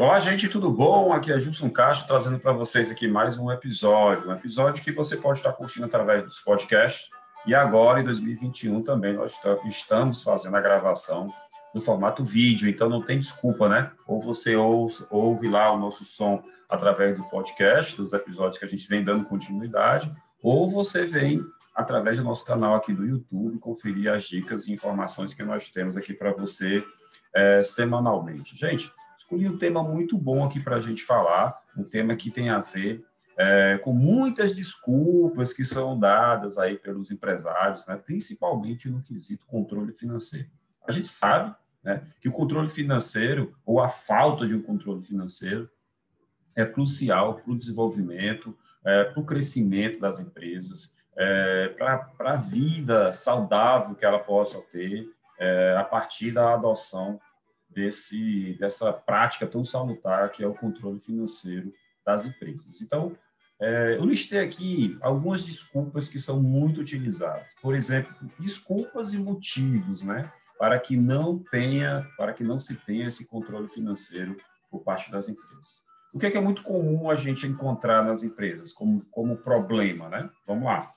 Olá, gente, tudo bom? Aqui é Gilson Castro trazendo para vocês aqui mais um episódio, um episódio que você pode estar curtindo através dos podcasts. E agora, em 2021, também nós estamos fazendo a gravação no formato vídeo, então não tem desculpa, né? Ou você ouve, ouve lá o nosso som através do podcast, dos episódios que a gente vem dando continuidade, ou você vem através do nosso canal aqui do YouTube conferir as dicas e informações que nós temos aqui para você é, semanalmente. Gente, escolhi um tema muito bom aqui para a gente falar, um tema que tem a ver é, com muitas desculpas que são dadas aí pelos empresários, né, principalmente no quesito controle financeiro. A gente sabe né, que o controle financeiro, ou a falta de um controle financeiro, é crucial para o desenvolvimento, é, para o crescimento das empresas, é, para a vida saudável que ela possa ter é, a partir da adoção desse, dessa prática tão salutar que é o controle financeiro das empresas. Então, é, eu listei aqui algumas desculpas que são muito utilizadas. Por exemplo, desculpas e motivos, né, para que não tenha, para que não se tenha esse controle financeiro por parte das empresas. O que é, que é muito comum a gente encontrar nas empresas como, como problema, né? Vamos lá.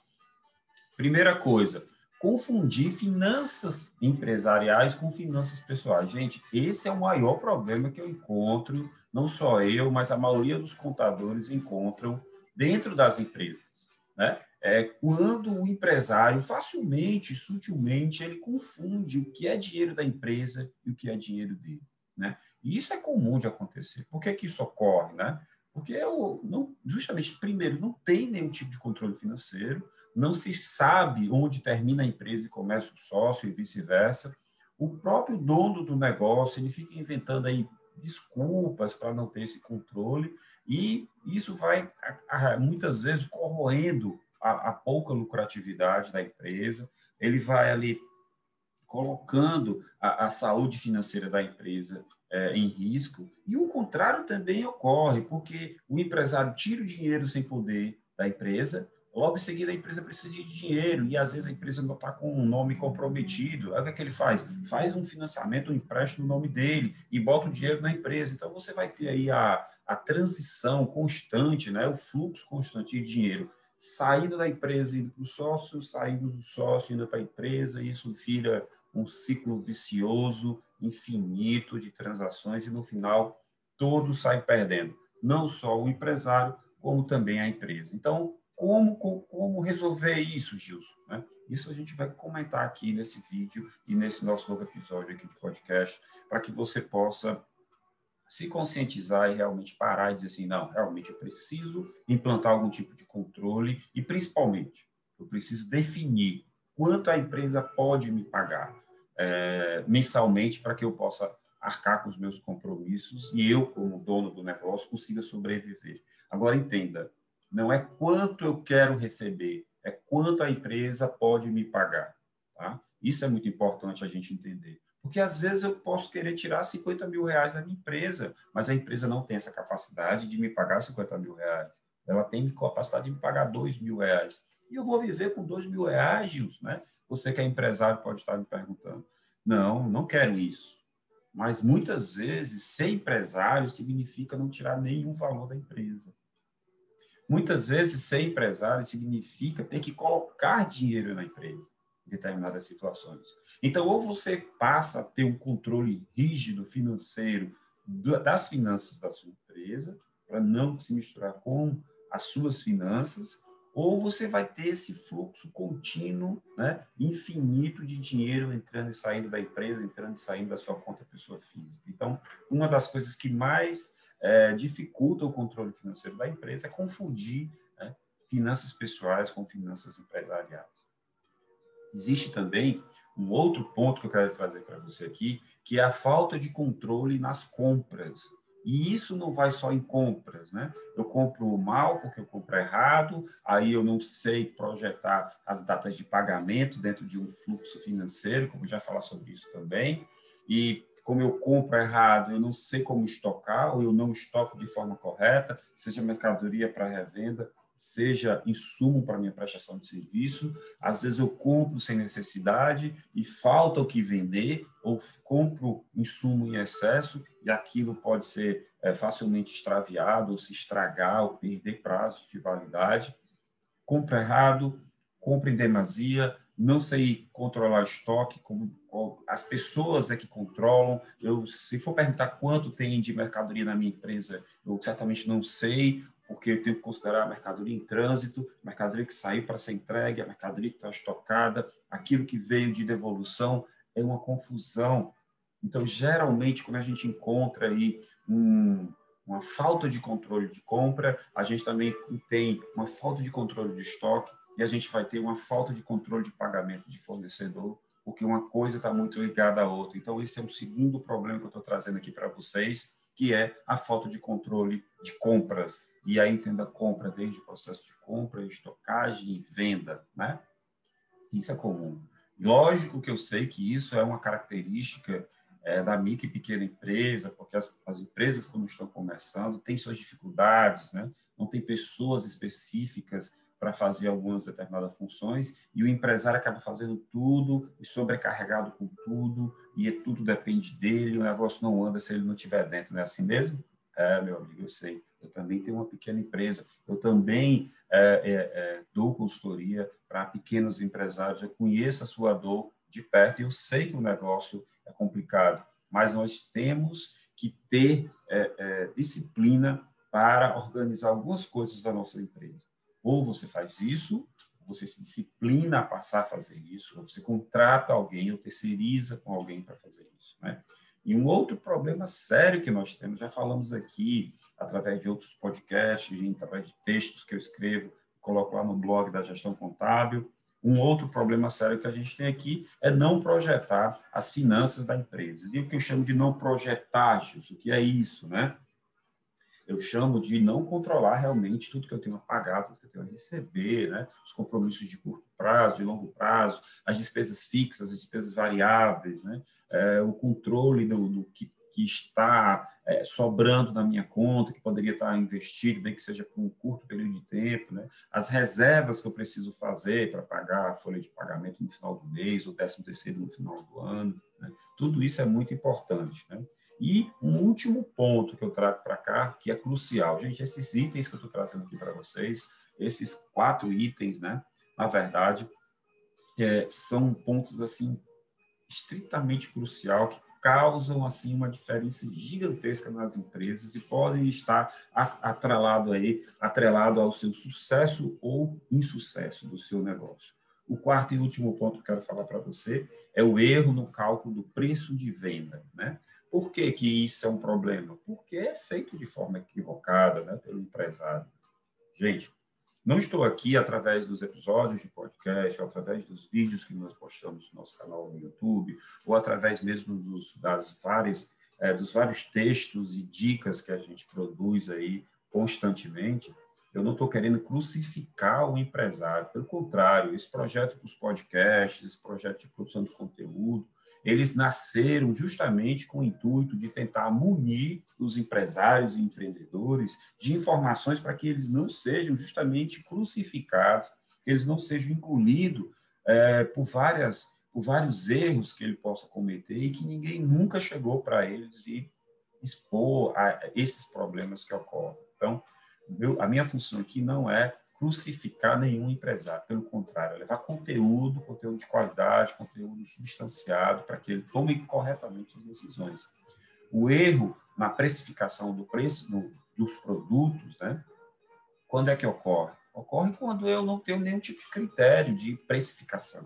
Primeira coisa, confundir finanças empresariais com finanças pessoais. Gente, esse é o maior problema que eu encontro, não só eu, mas a maioria dos contadores encontram dentro das empresas. Né? É quando o empresário facilmente, sutilmente, ele confunde o que é dinheiro da empresa e o que é dinheiro dele. Né? E isso é comum de acontecer. Por que, que isso ocorre? Né? Porque eu não, justamente, primeiro, não tem nenhum tipo de controle financeiro, não se sabe onde termina a empresa e começa o sócio e vice-versa. O próprio dono do negócio ele fica inventando aí desculpas para não ter esse controle e isso vai muitas vezes corroendo a, a pouca lucratividade da empresa. Ele vai ali colocando a, a saúde financeira da empresa é, em risco. E o contrário também ocorre, porque o empresário tira o dinheiro sem poder da empresa, Logo em seguida, a empresa precisa de dinheiro e às vezes a empresa não está com um nome comprometido. Aí o que, é que ele faz? Faz um financiamento, um empréstimo no nome dele e bota o dinheiro na empresa. Então você vai ter aí a, a transição constante, né? o fluxo constante de dinheiro saindo da empresa, indo para o sócio, saindo do sócio, indo para a empresa. E isso vira um ciclo vicioso, infinito de transações e no final todos saem perdendo. Não só o empresário, como também a empresa. Então, como, como resolver isso, Gilson? Né? Isso a gente vai comentar aqui nesse vídeo e nesse nosso novo episódio aqui de podcast, para que você possa se conscientizar e realmente parar e dizer assim, não, realmente eu preciso implantar algum tipo de controle e, principalmente, eu preciso definir quanto a empresa pode me pagar é, mensalmente para que eu possa arcar com os meus compromissos e eu, como dono do negócio, consiga sobreviver. Agora, entenda, não é quanto eu quero receber, é quanto a empresa pode me pagar. Tá? Isso é muito importante a gente entender. Porque às vezes eu posso querer tirar 50 mil reais da minha empresa, mas a empresa não tem essa capacidade de me pagar 50 mil reais. Ela tem capacidade de me pagar 2 mil reais. E eu vou viver com 2 mil reais, Gilson, né? Você que é empresário pode estar me perguntando. Não, não quero isso. Mas muitas vezes, ser empresário significa não tirar nenhum valor da empresa. Muitas vezes, ser empresário significa ter que colocar dinheiro na empresa em determinadas situações. Então, ou você passa a ter um controle rígido financeiro das finanças da sua empresa, para não se misturar com as suas finanças, ou você vai ter esse fluxo contínuo, né, infinito de dinheiro entrando e saindo da empresa, entrando e saindo da sua conta pessoa física. Então, uma das coisas que mais é, dificulta o controle financeiro da empresa é confundir né, finanças pessoais com finanças empresariais. Existe também um outro ponto que eu quero trazer para você aqui, que é a falta de controle nas compras. E isso não vai só em compras, né? Eu compro mal porque eu compro errado, aí eu não sei projetar as datas de pagamento dentro de um fluxo financeiro, como já falar sobre isso também. E como eu compro errado, eu não sei como estocar, ou eu não estoco de forma correta, seja mercadoria para revenda, seja insumo para minha prestação de serviço. Às vezes eu compro sem necessidade e falta o que vender, ou compro insumo em excesso, e aquilo pode ser é, facilmente extraviado, ou se estragar, ou perder prazos de validade. Compra errado, compra em demasia, não sei controlar estoque, como, as pessoas é que controlam. Eu, se for perguntar quanto tem de mercadoria na minha empresa, eu certamente não sei, porque eu tenho que considerar a mercadoria em trânsito, a mercadoria que saiu para ser entregue, a mercadoria que está estocada, aquilo que veio de devolução, é uma confusão. Então, geralmente, quando a gente encontra aí um, uma falta de controle de compra, a gente também tem uma falta de controle de estoque e a gente vai ter uma falta de controle de pagamento de fornecedor, porque uma coisa está muito ligada à outra. Então, esse é um segundo problema que eu estou trazendo aqui para vocês, que é a falta de controle de compras. E aí entenda compra desde o processo de compra, estocagem e venda, né? Isso é comum. Lógico que eu sei que isso é uma característica é, da micro e pequena empresa, porque as, as, empresas, quando estão começando, têm suas dificuldades, né? não tem pessoas específicas para fazer algumas determinadas funções, e o empresário acaba fazendo tudo e sobrecarregado com tudo, e tudo depende dele, o negócio não anda se ele não estiver dentro, não é assim mesmo? É, meu amigo, eu sei. Eu também tenho uma pequena empresa, eu também é, é, é dou consultoria para pequenos empresários, eu conheço a sua dor de perto e eu sei que o negócio é complicado, mas nós temos que ter é, é, disciplina para organizar algumas coisas da nossa empresa. Ou você faz isso, você se disciplina a passar a fazer isso, ou você contrata alguém ou terceiriza com alguém para fazer isso. Né? E um outro problema sério que nós temos, já falamos aqui, através de outros podcasts, através de textos que eu escrevo, coloco lá no blog da gestão contábil, um outro problema sério que a gente tem aqui é não projetar as finanças da empresa. E o que eu chamo de não projetar, Gilson, o que é isso, né? Eu chamo de não controlar realmente tudo que eu tenho a pagar, tudo que eu tenho a receber, né? Os compromissos de curto prazo, de longo prazo, as despesas fixas, as despesas variáveis, né? É, o controle do, do que que está é, sobrando na minha conta, que poderia estar investido, bem que seja por um curto período de tempo, né? as reservas que eu preciso fazer para pagar a folha de pagamento no final do mês, ou décimo terceiro no final do ano, né? tudo isso é muito importante. Né? E um último ponto que eu trago para cá, que é crucial. Gente, esses itens que eu estou trazendo aqui para vocês, esses quatro itens, né, na verdade, é, são pontos assim estritamente crucial que causam assim uma diferença gigantesca nas empresas e podem estar atrelado aí, atrelado ao seu sucesso ou insucesso do seu negócio. O quarto e último ponto que eu quero falar para você é o erro no cálculo do preço de venda, né? Por que, que isso é um problema? Porque é feito de forma equivocada né, pelo empresário. Gente, não estou aqui através dos episódios de podcast, ou através dos vídeos que nós postamos no nosso canal no YouTube, ou através mesmo dos, das várias, é, dos vários textos e dicas que a gente produz aí constantemente. Eu não estou querendo crucificar o empresário, pelo contrário, esse projeto dos podcasts, esse projeto de produção de conteúdo, eles nasceram justamente com o intuito de tentar munir os empresários e empreendedores de informações para que eles não sejam justamente crucificados, que eles não sejam engolidos é, por, várias, por vários erros que ele possa cometer e que ninguém nunca chegou para eles e expor a esses problemas que ocorrem. Então, meu, a minha função aqui não é crucificar nenhum empresário, pelo contrário, é levar conteúdo, conteúdo de qualidade, conteúdo substanciado, para que ele tome corretamente as decisões. O erro na precificação do preço do, dos produtos, né? Quando é que ocorre? Ocorre quando eu não tenho nenhum tipo de critério de precificação.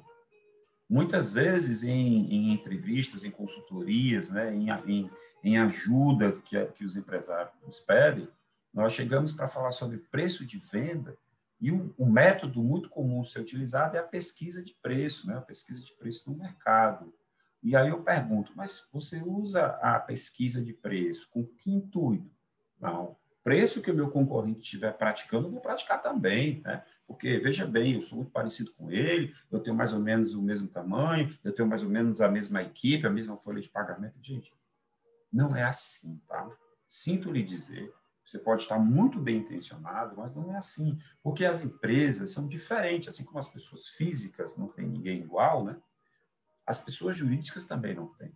Muitas vezes, em, em entrevistas, em consultorias, né, em, em, em ajuda que, que os empresários pedem, nós chegamos para falar sobre preço de venda e um, um, método muito comum ser utilizado é a pesquisa de preço, né? a pesquisa de preço no mercado. E aí eu pergunto, mas você usa a pesquisa de preço com que intuito? Não, preço que o meu concorrente estiver praticando, eu vou praticar também, né? Porque, veja bem, eu sou muito parecido com ele, eu tenho mais ou menos o mesmo tamanho, eu tenho mais ou menos a mesma equipe, a mesma folha de pagamento. Gente, não é assim, tá? Sinto lhe dizer você pode estar muito bem intencionado, mas não é assim, porque as empresas são diferentes, assim como as pessoas físicas não tem ninguém igual, né? As pessoas jurídicas também não têm.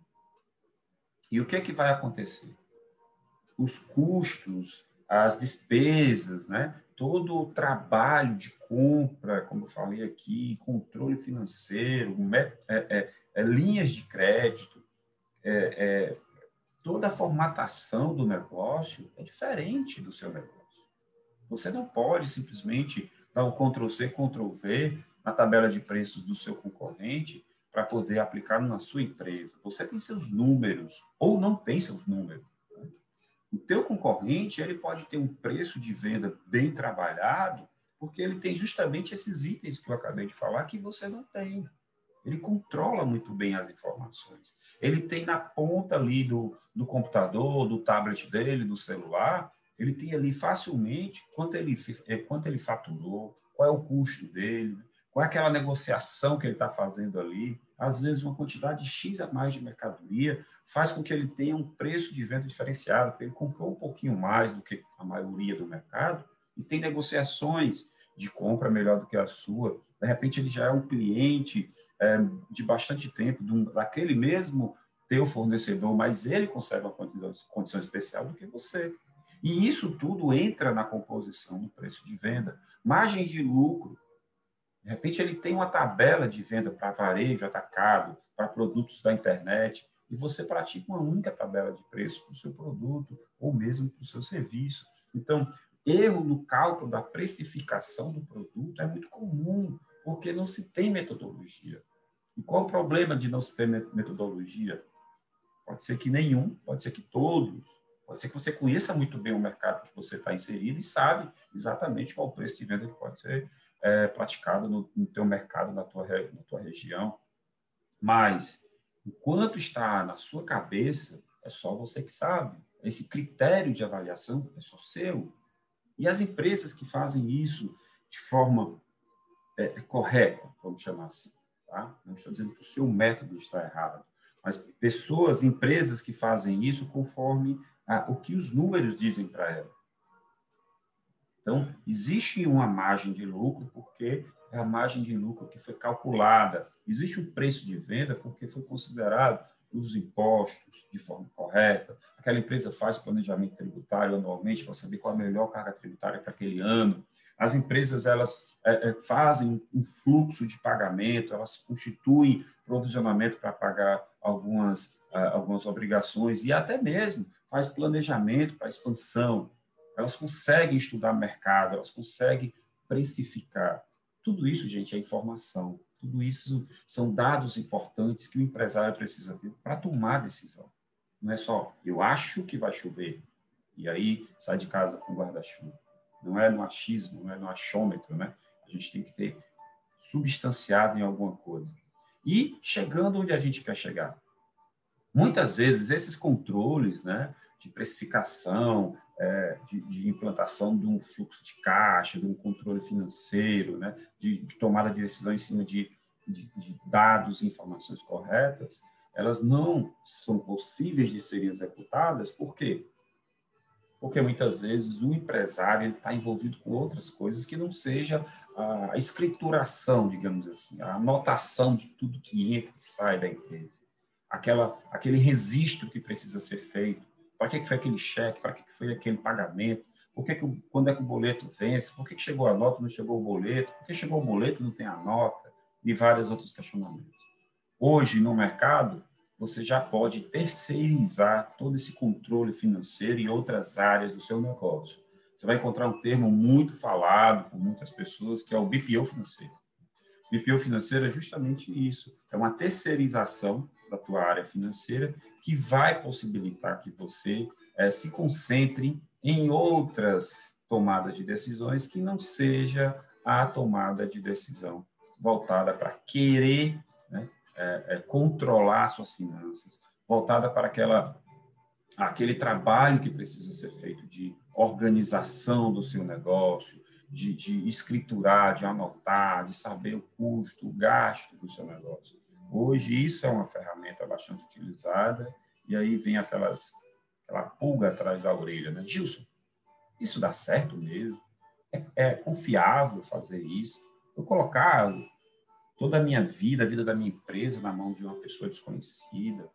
E o que é que vai acontecer? os custos, as despesas, né? todo o trabalho de compra, como eu falei aqui, controle financeiro, é, é, é, linhas de crédito, é, é, toda a formatação do negócio é diferente do seu negócio. Você não pode simplesmente dar um Ctrl-C, Ctrl-V na tabela de preços do seu concorrente para poder aplicar na sua empresa. Você tem seus números ou não tem seus números. Né? O teu concorrente ele pode ter um preço de venda bem trabalhado porque ele tem justamente esses itens que eu acabei de falar que você não tem. Ele controla muito bem as informações. Ele tem na ponta ali do, do computador, do tablet dele, do celular, ele tem ali facilmente quanto ele, é, quanto ele faturou, qual é o custo dele, qual é aquela negociação que ele está fazendo ali. Às vezes, uma quantidade X a mais de mercadoria faz com que ele tenha um preço de venda diferenciado, porque ele comprou um pouquinho mais do que a maioria do mercado e tem negociações de compra melhor do que a sua. De repente, ele já é um cliente de bastante tempo um, daquele mesmo teu fornecedor, mas ele consegue uma condição, condição especial do que você. E isso tudo entra na composição do preço de venda. Margens de lucro de repente, ele tem uma tabela de venda para varejo, atacado, para produtos da internet, e você pratica uma única tabela de preço para o seu produto ou mesmo para o seu serviço. Então, erro no cálculo da precificação do produto é muito comum, porque não se tem metodologia. E qual o problema de não se ter metodologia? Pode ser que nenhum, pode ser que todos, pode ser que você conheça muito bem o mercado que você está inserido e sabe exatamente qual o preço de venda que pode ser é, praticado no, no teu mercado, na tua, na tua região. Mas, enquanto está na sua cabeça, é só você que sabe. Esse critério de avaliação é só seu. E as empresas que fazem isso de forma é, correta, vamos chamar assim, tá? Não estou dizendo que o seu método está errado, mas pessoas, empresas que fazem isso conforme a, o que os números dizem para elas. Então, existe uma margem de lucro porque é a margem de lucro que foi calculada. Existe um preço de venda porque foi considerado os impostos de forma correta. Aquela empresa faz planejamento tributário anualmente para saber qual a melhor carga tributária para aquele ano. As empresas elas fazem um fluxo de pagamento, elas constituem provisionamento para pagar algumas, é, algumas obrigações e até mesmo faz planejamento para expansão elas conseguem estudar mercado, elas conseguem precificar. Tudo isso, gente, é informação. Tudo isso são dados importantes que o empresário precisa ter para tomar decisão. Não é só eu acho que vai chover e aí sai de casa com guarda-chuva. Não é no achismo, não é no achômetro, né? A gente tem que ter substanciado em alguma coisa. E chegando onde a gente quer chegar. Muitas vezes esses controles, né, de precificação, é, de, de, implantação de um fluxo de caixa, de um controle financeiro, né, de, de tomada de decisão em cima de, de, de dados e informações corretas, elas não são possíveis de serem executadas, por quê? Porque muitas vezes o empresário está envolvido com outras coisas que não seja a escrituração, digamos assim, a anotação de tudo que entra e sai da empresa, aquela, aquele registro que precisa ser feito, para que, foi aquele cheque? Para que, que foi aquele pagamento? Por que, que quando é que o boleto vence? Por que, que chegou a nota não chegou o boleto? Por que chegou o boleto não tem a nota? E vários outros questionamentos. Hoje, no mercado, você já pode terceirizar todo esse controle financeiro em outras áreas do seu negócio. Você vai encontrar um termo muito falado por muitas pessoas, que é o BPO financeiro. BPO financeiro é justamente isso, é uma terceirização da tua área financeira, que vai possibilitar que você é, se concentre em outras tomadas de decisões que não seja a tomada de decisão voltada para querer é, é, controlar suas finanças, voltada para aquela aquele trabalho que precisa ser feito de organização do seu negócio, de, de escriturar, de anotar, de saber o custo, o gasto do seu negócio. Hoje, isso é uma ferramenta bastante utilizada, e aí vem aquelas, aquela pulga atrás da orelha, né? Gilson, isso dá certo mesmo? É, é confiável fazer isso? Eu colocar toda a minha vida, a vida da minha empresa na mão de uma pessoa desconhecida?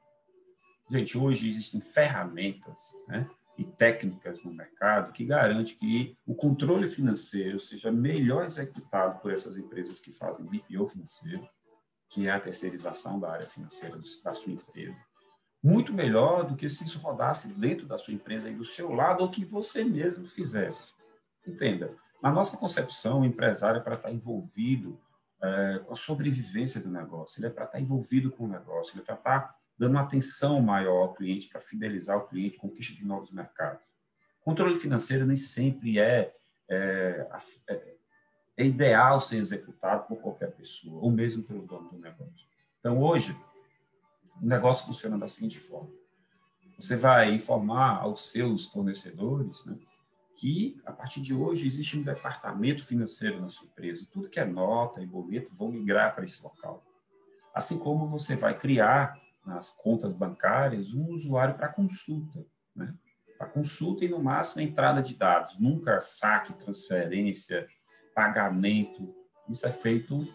Gente, hoje existem ferramentas, né? e técnicas no mercado que garante que o controle financeiro seja melhor executado por essas empresas que fazem BPO financeiro, que é a terceirização da área financeira da sua empresa, muito melhor do que se isso rodasse dentro da sua empresa e do seu lado ou que você mesmo fizesse. Entenda, na nossa concepção, o empresário é para estar envolvido é, com a sobrevivência do negócio, ele é para estar envolvido com o negócio, ele é para estar dando uma atenção maior ao cliente para fidelizar o cliente, conquista de novos mercados. Controle financeiro nem sempre é, é, é, é ideal ser executado por qualquer pessoa, ou mesmo pelo dono do negócio. Então, hoje, o negócio funciona da seguinte forma: você vai informar aos seus fornecedores né, que, a partir de hoje, existe um departamento financeiro na sua empresa. Tudo que é nota e boleto vão migrar para esse local. Assim como você vai criar nas contas bancárias um usuário para consulta, né? Para consulta e, no máximo, entrada de dados. Nunca saque, transferência, pagamento. Isso é feito,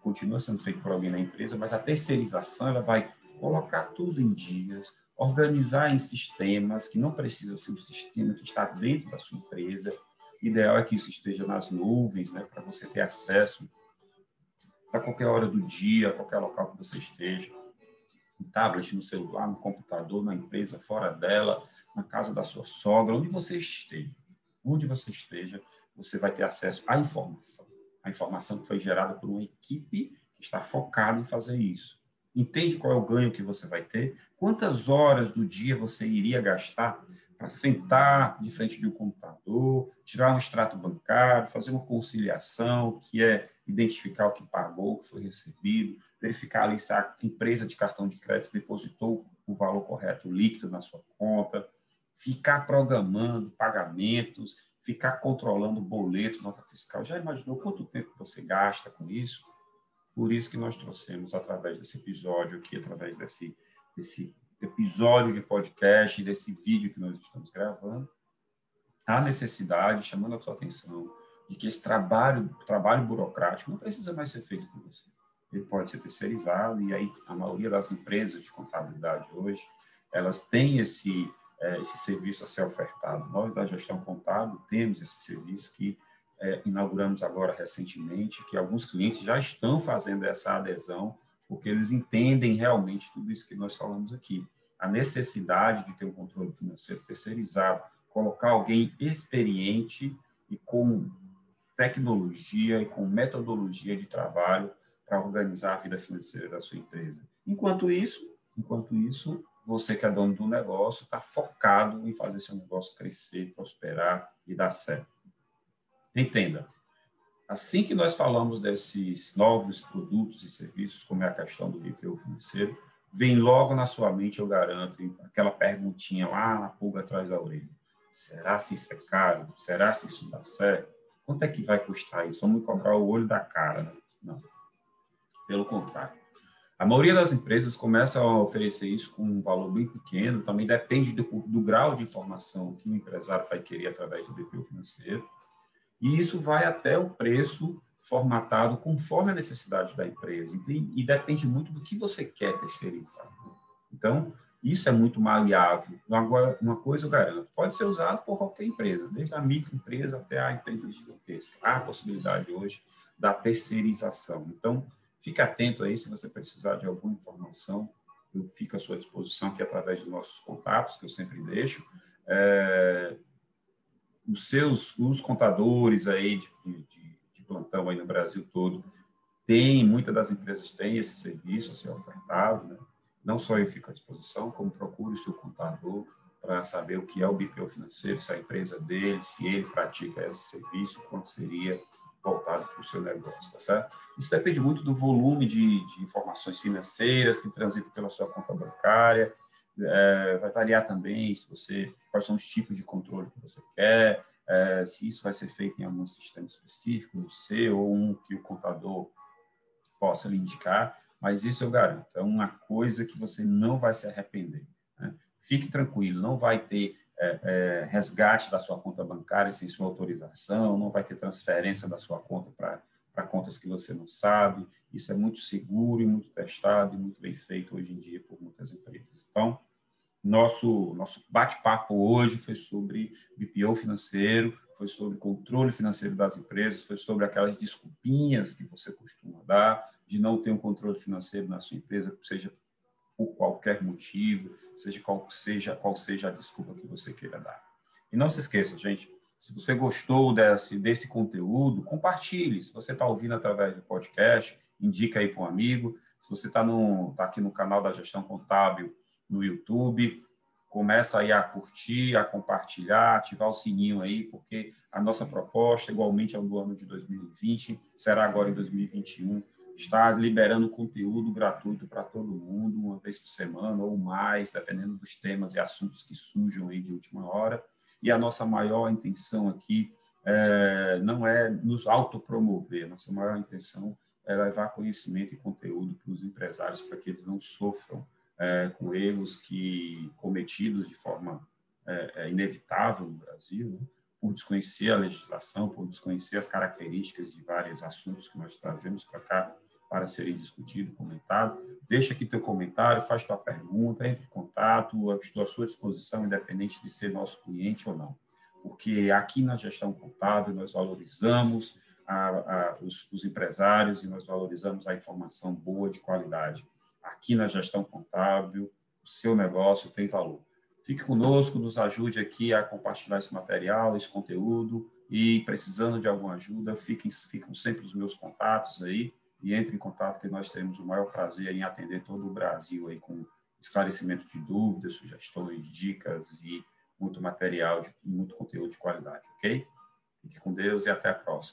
continua sendo feito por alguém na empresa, mas a terceirização ela vai colocar tudo em dias, organizar em sistemas, que não precisa ser um sistema que está dentro da sua empresa. O ideal é que isso esteja nas nuvens, né, para você ter acesso a qualquer hora do dia, a qualquer local que você esteja no tablet, no celular, no computador, na empresa, fora dela, na casa da sua sogra, onde você esteja. Onde você esteja, você vai ter acesso à informação. A informação que foi gerada por uma equipe que está focada em fazer isso. Entende qual é o ganho que você vai ter? Quantas horas do dia você iria gastar para sentar de frente de um computador, tirar um extrato bancário, fazer uma conciliação, que é identificar o que pagou, o que foi recebido, verificar ali se a empresa de cartão de crédito depositou o valor correto líquido na sua conta, ficar programando pagamentos, ficar controlando boleto, nota fiscal. Já imaginou quanto tempo você gasta com isso? Por isso que nós trouxemos, através desse episódio aqui, através desse, desse episódio de podcast, desse vídeo que nós estamos gravando, a necessidade, chamando a sua atenção, de que esse trabalho, trabalho burocrático não precisa mais ser feito por você. Ele pode ser terceirizado, e aí a maioria das empresas de contabilidade hoje, elas têm esse, é, esse serviço a ser ofertado. Nós, da gestão contábil, temos esse serviço que é, inauguramos agora recentemente, que alguns clientes já estão fazendo essa adesão porque eles entendem realmente tudo isso que nós falamos aqui. A necessidade de ter um controle financeiro terceirizado, colocar alguém experiente e com tecnologia e com metodologia de trabalho para organizar a vida financeira da sua empresa. Enquanto isso, enquanto isso, você que é dono do negócio está focado em fazer seu negócio crescer, prosperar e dar certo. Entenda, Assim que nós falamos desses novos produtos e serviços, como é a questão do BPO financeiro, vem logo na sua mente, eu garanto, aquela perguntinha lá na pulga atrás da orelha. Será se isso é caro? Será se isso dá certo? Quanto é que vai custar isso? Vamos cobrar o olho da cara, né? Não. Pelo contrário. A maioria das empresas começa a oferecer isso com um valor bem pequeno, também depende do, do grau de informação que o empresário vai querer através do BPO financeiro e isso vai até o preço formatado conforme a necessidade da empresa. E depende muito do que você quer terceirizar. Então, isso é muito maleável. Agora, uma coisa eu garanto, pode ser usado por qualquer empresa, desde a microempresa até a empresa gigantesca. Há a possibilidade hoje da terceirização. Então, fique atento aí se você precisar de alguma informação. Eu fico à sua disposição aqui através dos nossos contatos, que eu sempre deixo. É, os seus os contadores aí de, de, de, plantão aí no Brasil todo tem muitas das empresas têm esse serviço a ser ofertado, né? Não só eu fico à disposição, como procure o seu contador para saber o que é o BPO financeiro, se a empresa dele, se ele pratica esse serviço, quanto seria voltado para o seu negócio, tá certo? Isso depende muito do volume de, de informações financeiras que transitam pela sua conta bancária, é, vai variar também se você quais são os tipos de controle que você quer, é, se isso vai ser feito em algum sistema específico, no seu ou um que o contador possa lhe indicar, mas isso eu garanto, é uma coisa que você não vai se arrepender. Né? Fique tranquilo, não vai ter é, é, resgate da sua conta bancária sem sua autorização, não vai ter transferência da sua conta para contas que você não sabe. Isso é muito seguro e muito testado e muito bem feito hoje em dia por. Então, Nosso, nosso bate-papo hoje foi sobre BPO financeiro, foi sobre controle financeiro das empresas, foi sobre aquelas desculpinhas que você costuma dar de não ter um controle financeiro na sua empresa, seja por qualquer motivo, seja qual seja qual seja a desculpa que você queira dar. E não se esqueça, gente, se você gostou desse, desse conteúdo, compartilhe. Se você está ouvindo através do podcast, indica aí para um amigo. Se você está tá aqui no canal da Gestão Contábil no YouTube, começa aí a curtir, a compartilhar, ativar o sininho aí, porque a nossa proposta, igualmente ao do ano de 2020, será agora em 2021, está liberando conteúdo gratuito para todo mundo, uma vez por semana ou mais, dependendo dos temas e assuntos que surjam aí de última hora. E a nossa maior intenção aqui é, não é nos autopromover, nossa maior intenção é levar conhecimento e conteúdo para os empresários, para que eles não sofram é, com erros que cometidos de forma é, é, inevitável no Brasil, né? por desconhecer a legislação, por desconhecer as características de vários assuntos que nós trazemos para cá para serem discutidos, comentados. Deixa aqui teu comentário, faz tua pergunta, entre em contato, estou à sua disposição, independente de ser nosso cliente ou não. Porque aqui na gestão contábil nós valorizamos a, a, os, os empresários e nós valorizamos a informação boa, de qualidade. Aqui na gestão contábil, o seu negócio tem valor. Fique conosco, nos ajude aqui a compartilhar esse material, esse conteúdo, e precisando de alguma ajuda, fiquem, ficam sempre os meus contatos aí, e entre em contato que nós teremos o maior prazer em atender todo o Brasil aí com esclarecimento de dúvidas, sugestões, dicas e muito material, muito conteúdo de qualidade, ok? Fique com Deus e até a próxima.